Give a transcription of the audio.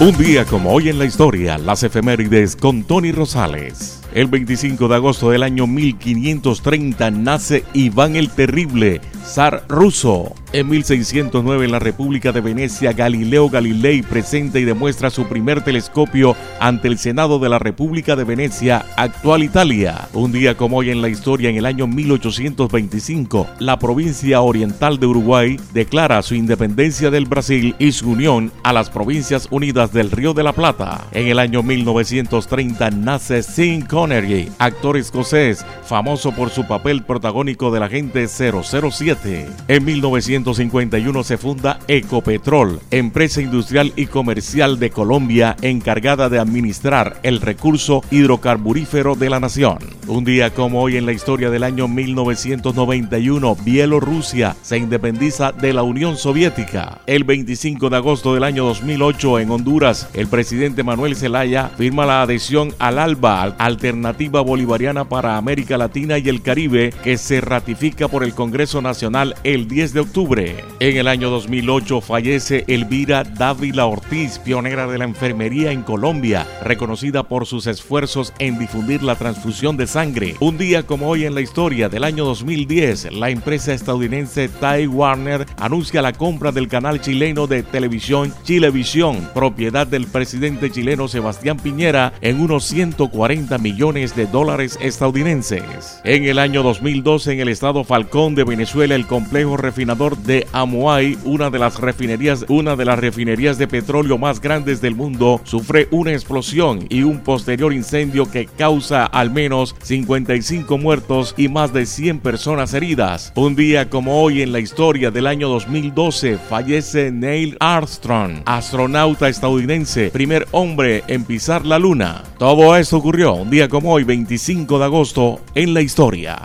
Un día como hoy en la historia, las efemérides con Tony Rosales. El 25 de agosto del año 1530 nace Iván el Terrible, zar ruso. En 1609 en la República de Venecia, Galileo Galilei presenta y demuestra su primer telescopio ante el Senado de la República de Venecia, actual Italia. Un día como hoy en la historia, en el año 1825, la provincia oriental de Uruguay declara su independencia del Brasil y su unión a las Provincias Unidas del Río de la Plata. En el año 1930 nace Sean Connery, actor escocés, famoso por su papel protagónico del agente 007. En 1951 se funda Ecopetrol, empresa industrial y comercial de Colombia encargada de administrar el recurso hidrocarburífero de la nación. Un día como hoy en la historia del año 1991, Bielorrusia se independiza de la Unión Soviética. El 25 de agosto del año 2008 en Honduras, el presidente Manuel Zelaya firma la adhesión al ALBA, Alternativa Bolivariana para América Latina y el Caribe, que se ratifica por el Congreso Nacional el 10 de octubre. En el año 2008 fallece Elvira Dávila Ortiz, pionera de la enfermería en Colombia, reconocida por sus esfuerzos en difundir la transfusión de sangre. Un día como hoy en la historia del año 2010, la empresa estadounidense Ty Warner anuncia la compra del canal chileno de televisión Chilevisión, propiedad del presidente chileno Sebastián Piñera, en unos 140 millones de dólares estadounidenses. En el año 2012, en el estado Falcón de Venezuela, el complejo refinador de Amoay, una de las refinerías, una de las refinerías de petróleo más grandes del mundo, sufre una explosión y un posterior incendio que causa al menos 55 muertos y más de 100 personas heridas. Un día como hoy en la historia del año 2012 fallece Neil Armstrong, astronauta estadounidense, primer hombre en pisar la luna. Todo esto ocurrió un día como hoy, 25 de agosto, en la historia.